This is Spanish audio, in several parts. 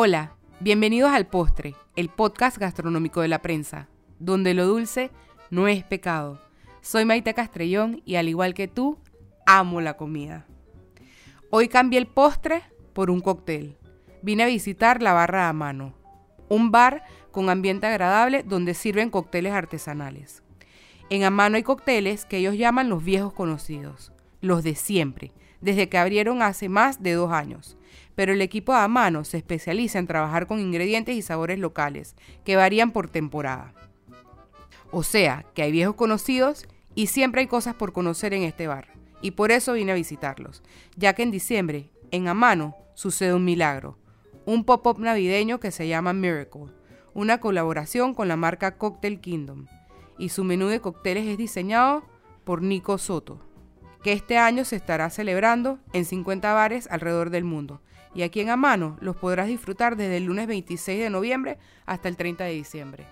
Hola, bienvenidos al Postre, el podcast gastronómico de la prensa, donde lo dulce no es pecado. Soy Maite Castrellón y al igual que tú, amo la comida. Hoy cambié el postre por un cóctel. Vine a visitar la Barra a Mano, un bar con ambiente agradable donde sirven cócteles artesanales. En Amano hay cócteles que ellos llaman los viejos conocidos, los de siempre, desde que abrieron hace más de dos años pero el equipo de Amano se especializa en trabajar con ingredientes y sabores locales, que varían por temporada. O sea, que hay viejos conocidos y siempre hay cosas por conocer en este bar, y por eso vine a visitarlos, ya que en diciembre, en Amano, sucede un milagro, un pop-up navideño que se llama Miracle, una colaboración con la marca Cocktail Kingdom, y su menú de cócteles es diseñado por Nico Soto, que este año se estará celebrando en 50 bares alrededor del mundo, y aquí en Amano los podrás disfrutar desde el lunes 26 de noviembre hasta el 30 de diciembre.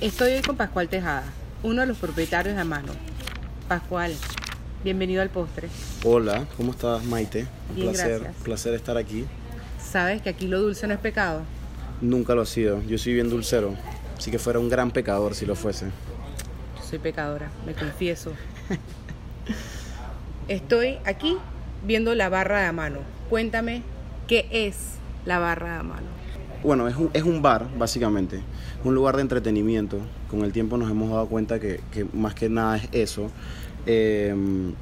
Estoy hoy con Pascual Tejada, uno de los propietarios de Amano. Pascual, bienvenido al postre. Hola, ¿cómo estás Maite? Un Bien, placer, gracias. placer estar aquí. ¿Sabes que aquí lo dulce no es pecado? Nunca lo ha sido, yo soy bien dulcero, así que fuera un gran pecador si lo fuese. Soy pecadora, me confieso. Estoy aquí viendo la barra de Amano. Cuéntame, ¿qué es la barra de Amano? Bueno, es un, es un bar, básicamente, un lugar de entretenimiento. Con el tiempo nos hemos dado cuenta que, que más que nada es eso, eh,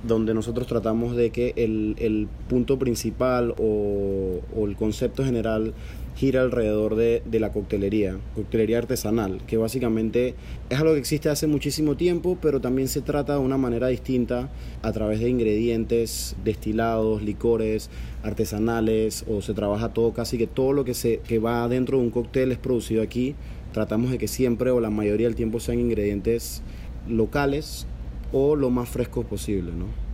donde nosotros tratamos de que el, el punto principal o, el concepto general gira alrededor de, de, la coctelería, coctelería artesanal, que básicamente es algo que existe hace muchísimo tiempo, pero también se trata de una manera distinta a través de ingredientes destilados, licores, artesanales, o se trabaja todo, casi que todo lo que, se, que va dentro de un cóctel es producido aquí. Tratamos de que siempre o la mayoría del tiempo sean ingredientes locales o lo más frescos posible, ¿no?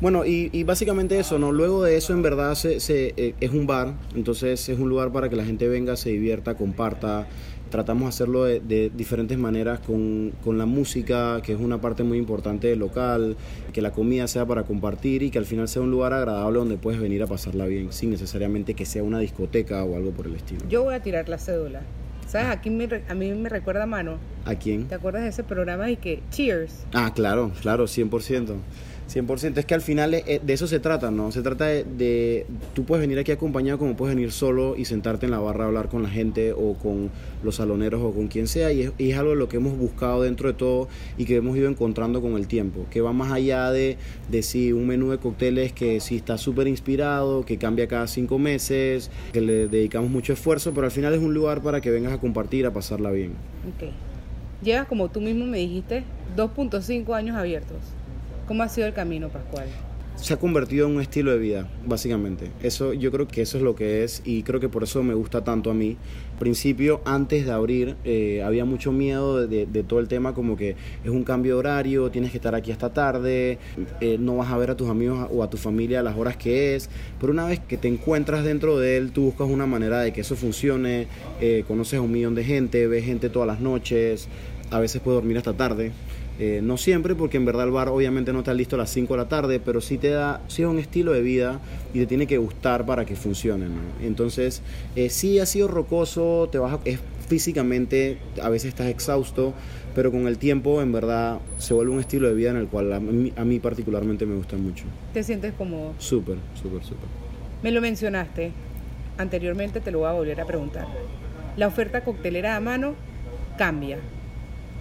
Bueno, y, y, básicamente eso, ¿no? Luego de eso, en verdad, se, se, eh, es un bar, entonces es un lugar para que la gente venga, se divierta, comparta. Tratamos de hacerlo de, de diferentes maneras con, con, la música, que es una parte muy importante del local, que la comida sea para compartir y que al final sea un lugar agradable donde puedes venir a pasarla bien, sin necesariamente que sea una discoteca o algo por el estilo. Yo voy a tirar la cédula. ¿Sabes? Aquí me, a mí me recuerda a Mano. ¿A quién? ¿Te acuerdas de ese programa y que Cheers? Ah, claro, claro, 100%. 100%. Es que al final de eso se trata, ¿no? Se trata de, de, Tú puedes venir aquí acompañado como puedes venir solo y sentarte en la barra a hablar con la gente o con los saloneros o con quien sea. Y es, algo de lo que hemos buscado dentro de todo y que hemos ido encontrando con el tiempo. Que va más allá de, de si un menú de cócteles que sí está súper inspirado, que cambia cada cinco meses, que le dedicamos mucho esfuerzo, pero al final es un lugar para que vengas a compartir, a pasarla bien. Ok. Llevas, como tú mismo me dijiste, 2.5 años abiertos. ¿Cómo ha sido el camino, Pascual? Se ha convertido en un estilo de vida, básicamente. Eso, yo creo que eso es lo que es y creo que por eso me gusta tanto a mí. Principio, antes de abrir, eh, había mucho miedo de, todo el tema, como que es un cambio de horario, tienes que estar aquí hasta tarde, eh, no vas a ver a tus amigos o a tu familia a las horas que es. Pero una vez que te encuentras dentro de él, tú buscas una manera de que eso funcione, eh, conoces a un millón de gente, ves gente todas las noches, a veces puedes dormir hasta tarde. Eh, no siempre, porque en verdad el bar obviamente no está listo a las 5 de la tarde, pero sí te da, sí es un estilo de vida y te tiene que gustar para que funcione. ¿no? Entonces, eh, sí ha sido rocoso, te vas a, es, físicamente a veces estás exhausto, pero con el tiempo en verdad se vuelve un estilo de vida en el cual a mí, a mí particularmente me gusta mucho. ¿Te sientes cómodo? Súper, súper, súper. Me lo mencionaste, anteriormente te lo voy a volver a preguntar. La oferta coctelera a mano cambia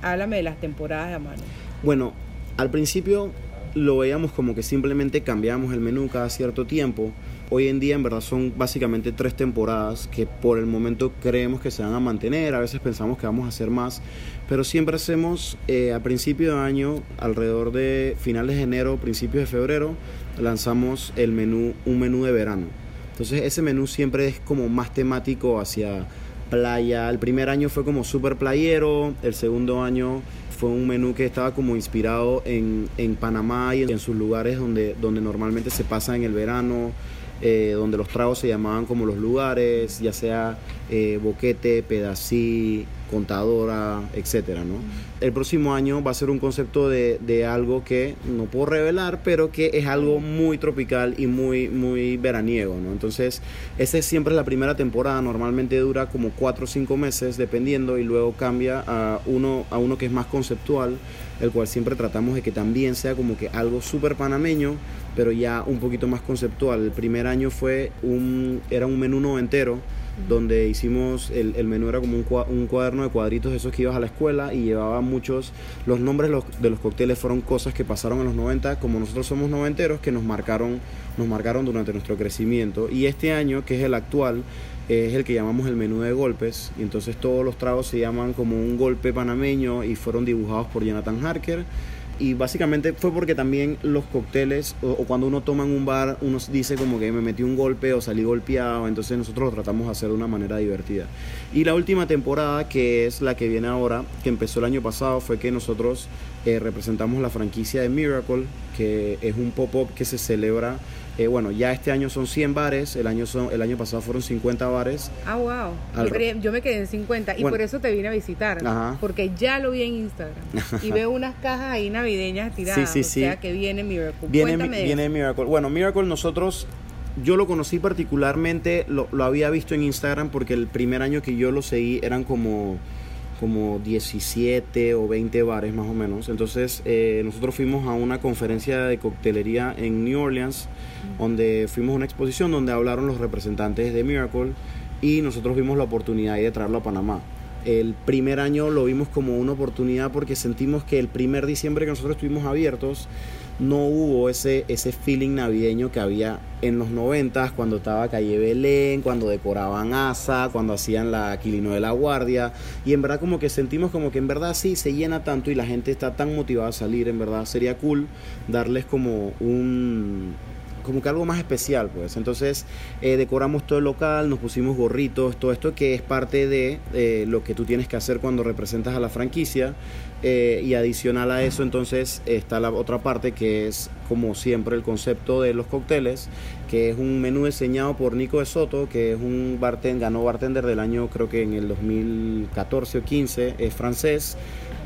háblame de las temporadas de a mano. Bueno, al principio lo veíamos como que simplemente cambiábamos el menú cada cierto tiempo. Hoy en día en verdad son básicamente tres temporadas que por el momento creemos que se van a mantener, a veces pensamos que vamos a hacer más, pero siempre hacemos eh, a principio de año, alrededor de finales de enero, principios de febrero, lanzamos el menú, un menú de verano. Entonces ese menú siempre es como más temático hacia playa. El primer año fue como súper playero, el segundo año fue un menú que estaba como inspirado en, en Panamá y en, sus lugares donde, donde normalmente se pasa en el verano, eh, donde los tragos se llamaban como los lugares, ya sea eh, boquete, pedací, contadora, etcétera, ¿no? El próximo año va a ser un concepto de, de, algo que no puedo revelar, pero que es algo muy tropical y muy, muy veraniego, ¿no? Entonces, esa es siempre la primera temporada, normalmente dura como 4 o 5 meses, dependiendo, y luego cambia a uno, a uno que es más conceptual, el cual siempre tratamos de que también sea como que algo súper panameño, pero ya un poquito más conceptual. El primer año fue un, era un menú noventero, donde hicimos, el, el menú era como un, un, cuaderno de cuadritos de esos que ibas a la escuela y llevaba muchos, los nombres de los cócteles fueron cosas que pasaron en los 90, como nosotros somos noventeros, que nos marcaron, nos marcaron durante nuestro crecimiento. Y este año, que es el actual, es el que llamamos el menú de golpes, y entonces todos los tragos se llaman como un golpe panameño y fueron dibujados por Jonathan Harker y básicamente fue porque también los cócteles o, cuando uno toma en un bar uno dice como que me metí un golpe o salí golpeado entonces nosotros lo tratamos de hacer de una manera divertida. Y la última temporada que es la que viene ahora que empezó el año pasado fue que nosotros eh, representamos la franquicia de Miracle que es un pop-up que se celebra eh, bueno, ya este año son 100 bares, el año, son, el año pasado fueron 50 bares. Ah, wow. Yo, creí, yo, me quedé en 50 y bueno, por eso te vine a visitar, ajá. porque ya lo vi en Instagram y veo unas cajas ahí navideñas tiradas, sí, sí, o sea que viene Miracle. Viene, Cuéntame viene eso. Miracle. Bueno, Miracle nosotros yo lo conocí particularmente, lo, lo, había visto en Instagram porque el primer año que yo lo seguí eran como, como 17 o 20 bares más o menos. Entonces eh, nosotros fuimos a una conferencia de coctelería en New Orleans, donde fuimos a una exposición donde hablaron los representantes de Miracle y nosotros vimos la oportunidad de traerlo a Panamá. El primer año lo vimos como una oportunidad porque sentimos que el primer diciembre que nosotros estuvimos abiertos, no hubo ese, ese feeling navideño que había en los noventas cuando estaba Calle Belén, cuando decoraban Asa, cuando hacían la Aquilino de la Guardia. Y en verdad como que sentimos como que en verdad sí se llena tanto y la gente está tan motivada a salir, en verdad sería cool darles como un como que algo más especial, pues. Entonces eh, decoramos todo el local, nos pusimos gorritos, todo esto que es parte de eh, lo que tú tienes que hacer cuando representas a la franquicia. Eh, y adicional a eso, entonces está la otra parte que es, como siempre, el concepto de los cócteles, que es un menú diseñado por Nico de Soto, que es un bartender, ganó bartender del año, creo que en el 2014 o 15, es francés.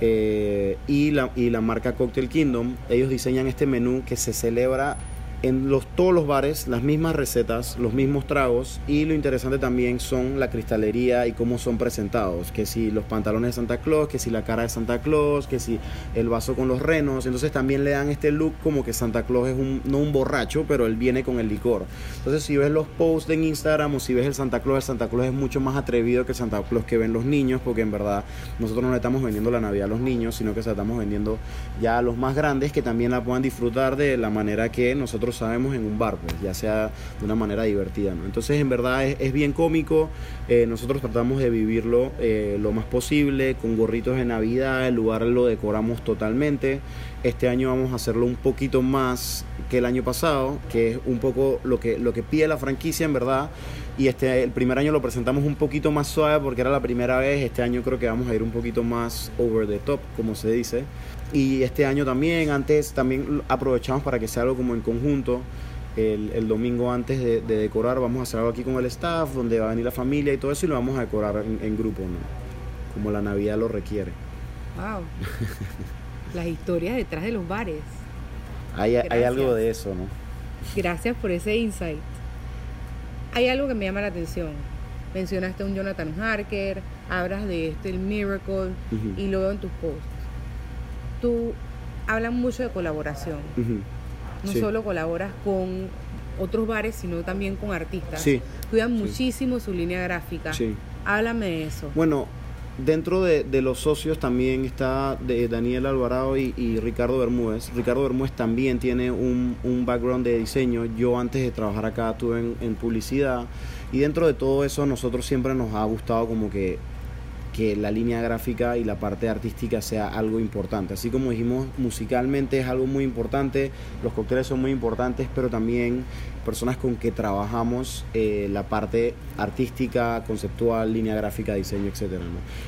Eh, y, la, y la marca Cocktail Kingdom, ellos diseñan este menú que se celebra en los, todos los bares las mismas recetas, los mismos tragos y lo interesante también son la cristalería y cómo son presentados, que si los pantalones de Santa Claus, que si la cara de Santa Claus, que si el vaso con los renos, entonces también le dan este look como que Santa Claus es un, no un borracho, pero él viene con el licor. Entonces si ves los posts en Instagram o si ves el Santa Claus, el Santa Claus es mucho más atrevido que el Santa Claus que ven los niños, porque en verdad nosotros no le estamos vendiendo la Navidad a los niños, sino que se la estamos vendiendo ya a los más grandes que también la puedan disfrutar de la manera que nosotros sabemos en un bar, pues, ya sea de una manera divertida. ¿no? Entonces, en verdad es, bien cómico. Eh, nosotros tratamos de vivirlo eh, lo más posible, con gorritos de Navidad. El lugar lo decoramos totalmente. Este año vamos a hacerlo un poquito más que el año pasado, que es un poco lo que, lo que pide la franquicia, en verdad. Y este, el primer año lo presentamos un poquito más suave porque era la primera vez. Este año creo que vamos a ir un poquito más over the top, como se dice. Y este año también, antes también aprovechamos para que sea algo como en conjunto. El, el domingo antes de, de, decorar vamos a hacer algo aquí con el staff, donde va a venir la familia y todo eso y lo vamos a decorar en, en grupo, ¿no? Como la Navidad lo requiere. Wow. Las historias detrás de los bares. Hay, hay algo de eso, ¿no? Gracias por ese insight. Hay algo que me llama la atención. Mencionaste a un Jonathan Harker, hablas de este, el Miracle, uh -huh. y lo veo en tus posts. Tú hablas mucho de colaboración. Uh -huh. No sí. solo colaboras con otros bares, sino también con artistas. Sí. Cuidan sí. muchísimo su línea gráfica. Sí. Háblame de eso. Bueno, dentro de, de, los socios también está de Daniel Alvarado y, y, Ricardo Bermúdez. Ricardo Bermúdez también tiene un, un, background de diseño. Yo antes de trabajar acá estuve en, en, publicidad y dentro de todo eso nosotros siempre nos ha gustado como que que la línea gráfica y la parte artística sea algo importante. Así como dijimos, musicalmente es algo muy importante, los cócteles son muy importantes, pero también personas con que trabajamos eh, la parte artística, conceptual, línea gráfica, diseño, etc.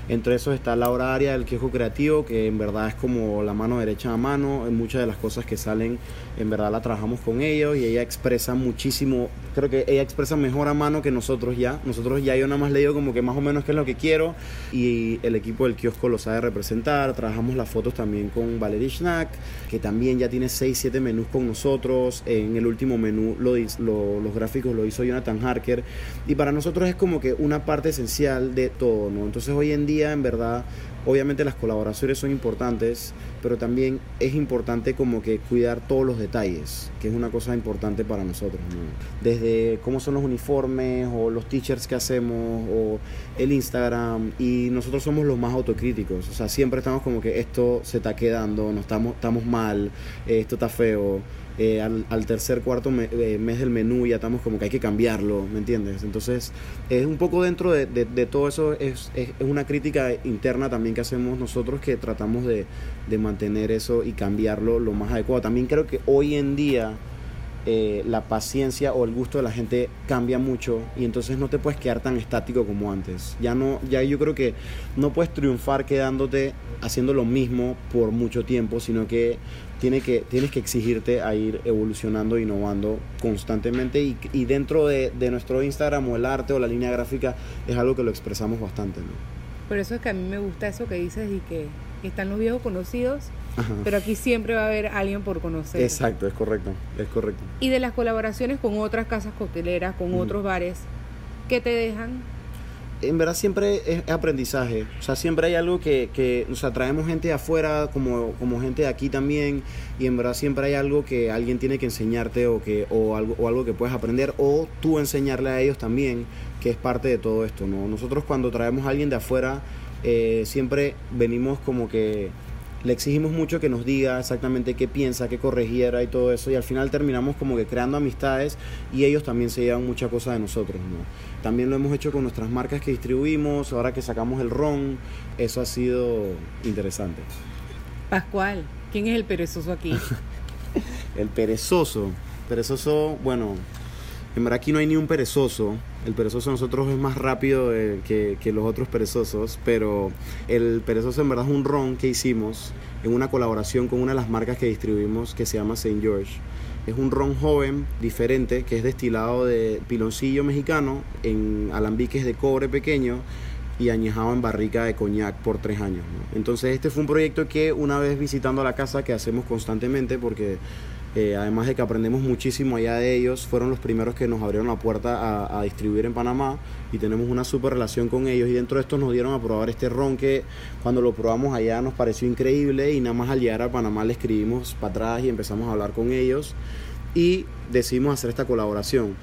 Entre esos está Laura Aria del Quejo Creativo, que en verdad es como la mano derecha a mano. En muchas de las cosas que salen, en verdad la trabajamos con ellos y ella expresa muchísimo. Creo que ella expresa mejor a mano que nosotros ya. Nosotros ya yo nada más le digo como que más o menos qué es lo que quiero y el equipo del kiosco lo sabe representar. Trabajamos las fotos también con Valerie Schnack, que también ya tiene 6, 7 menús con nosotros. En el último menú lo, los gráficos lo hizo Jonathan Harker. Y para nosotros es como que una parte esencial de todo, ¿no? Entonces hoy en día, en verdad, obviamente las colaboraciones son importantes, pero también es importante como que cuidar todos los detalles, que es una cosa importante para nosotros, Desde cómo son los uniformes o los t-shirts que hacemos o el Instagram y nosotros somos los más autocríticos, o sea, siempre estamos como que esto se está quedando, no estamos, estamos mal, esto está feo eh, al, tercer, cuarto eh, mes del menú ya estamos como que hay que cambiarlo, ¿me entiendes? Entonces, es un poco dentro de, todo eso, es, es, una crítica interna también que hacemos nosotros que tratamos de mantener eso y cambiarlo lo más adecuado. También creo que hoy en día eh, la paciencia o el gusto de la gente cambia mucho y entonces no te puedes quedar tan estático como antes. Ya no, ya yo creo que no puedes triunfar quedándote haciendo lo mismo por mucho tiempo, sino que, tiene que tienes que exigirte a ir evolucionando, innovando constantemente y, dentro de, nuestro Instagram o el arte o la línea gráfica es algo que lo expresamos bastante. ¿no? Por eso es que a mí me gusta eso que dices y que están los viejos conocidos pero aquí siempre va a haber alguien por conocer. Exacto, es correcto, es correcto. Y de las colaboraciones con otras casas cocteleras, con otros bares, ¿qué te dejan? En verdad siempre es aprendizaje, o sea, siempre hay algo que, que o sea, traemos gente de afuera como, como gente de aquí también y en verdad siempre hay algo que alguien tiene que enseñarte o, que, o, algo, o algo que puedes aprender o tú enseñarle a ellos también, que es parte de todo esto, ¿no? Nosotros cuando traemos a alguien de afuera eh, siempre venimos como que le exigimos mucho que nos diga exactamente qué piensa, qué corrigiera y todo eso, y al final terminamos como que creando amistades y ellos también se llevan mucha cosa de nosotros, ¿no? También lo hemos hecho con nuestras marcas que distribuimos, ahora que sacamos el ron, eso ha sido interesante. Pascual, ¿quién es el perezoso aquí? el perezoso, perezoso, bueno, en verdad aquí no hay ni un perezoso. El perezoso nosotros es más rápido eh, que, que, los otros perezosos, pero el perezoso en verdad es un ron que hicimos en una colaboración con una de las marcas que distribuimos que se llama St. George. Es un ron joven, diferente, que es destilado de piloncillo mexicano en alambiques de cobre pequeño y añejado en barrica de coñac por tres años. Entonces este fue un proyecto que una vez visitando la casa que hacemos constantemente porque además de que aprendemos muchísimo allá de ellos, fueron los primeros que nos abrieron la puerta a, distribuir en Panamá y tenemos una super relación con ellos y dentro de esto nos dieron a probar este ron que cuando lo probamos allá nos pareció increíble y nada más al llegar a Panamá le escribimos para atrás y empezamos a hablar con ellos y decidimos hacer esta colaboración.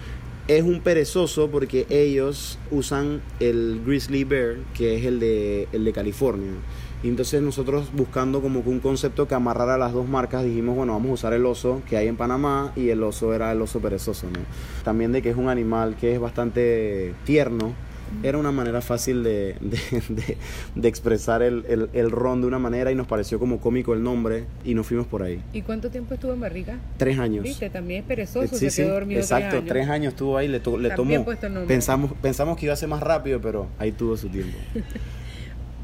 Es un perezoso porque ellos usan el Grizzly Bear, que es el de, el de California. Y entonces nosotros buscando como que un concepto que amarrara las dos marcas, dijimos, bueno, vamos a usar el oso que hay en Panamá y el oso era el oso perezoso, ¿no? También de que es un animal que es bastante tierno, era una manera fácil de, de, expresar el, el, ron de una manera y nos pareció como cómico el nombre y nos fuimos por ahí. ¿Y cuánto tiempo estuvo en barriga? Tres años. Viste, también es perezoso, se quedó dormido Exacto, tres años. estuvo ahí, le, le tomó... Pensamos, pensamos que iba a ser más rápido, pero ahí tuvo su tiempo.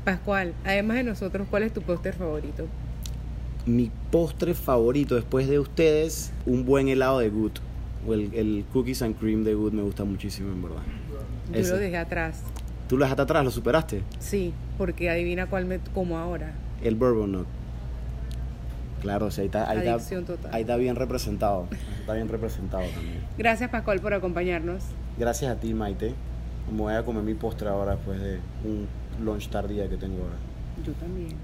Pascual, además de nosotros, ¿cuál es tu póster favorito? Mi postre favorito después de ustedes, un buen helado de Good. O el, cookies and cream de Good me gusta muchísimo, en verdad. Yo lo dejé atrás. ¿Tú lo dejaste atrás? ¿Lo superaste? Sí, porque adivina cuál me como ahora. El Bourbon Nut. Claro, o sea, ahí está, ahí, ahí está bien representado. Está bien representado también. Gracias, Pascual, por acompañarnos. Gracias a ti, Maite. Me voy a comer mi postre ahora después de un lunch tardía que tengo ahora. Yo también.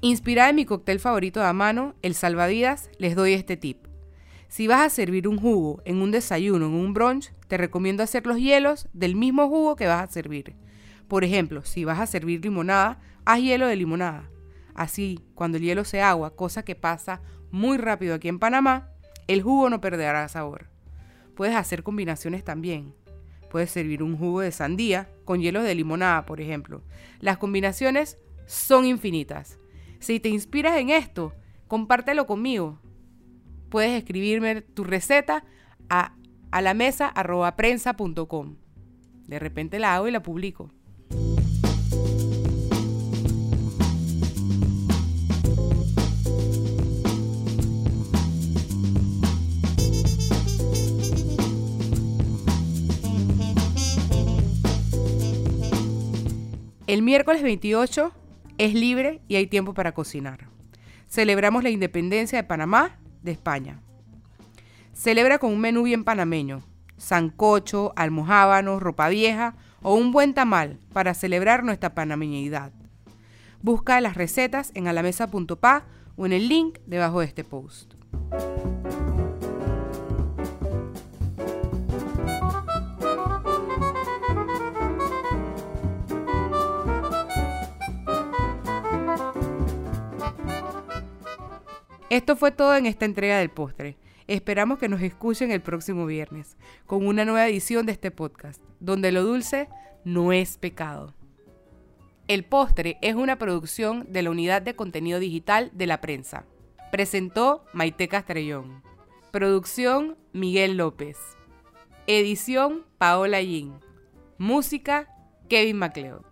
Inspirada en mi cóctel favorito de a mano, el salvavidas, les doy este tip. Si vas a servir un jugo en un desayuno, en un brunch, te recomiendo hacer los hielos del mismo jugo que vas a servir. Por ejemplo, si vas a servir limonada, haz hielo de limonada. Así, cuando el hielo se agua, cosa que pasa muy rápido aquí en Panamá, el jugo no perderá sabor. puedes hacer combinaciones también. Puedes servir un jugo de sandía con hielo de limonada, por ejemplo. Las combinaciones son infinitas. Si te inspiras en esto, compártelo conmigo. Puedes escribirme tu receta a, a la mesa prensa.com. De repente la hago y la publico. El miércoles 28 es libre y hay tiempo para cocinar. Celebramos la independencia de Panamá de España. Celebra con un menú bien panameño, sancocho, almohábanos, ropa vieja o un buen tamal para celebrar nuestra panameñidad. Busca las recetas en alamesa.pa o en el link debajo de este post. Esto fue todo en esta entrega del postre. Esperamos que nos escuchen el próximo viernes con una nueva edición de este podcast, donde lo dulce no es pecado. El postre es una producción de la Unidad de Contenido Digital de la Prensa. Presentó Maite Castrellón. Producción Miguel López. Edición Paola Yin. Música Kevin MacLeod.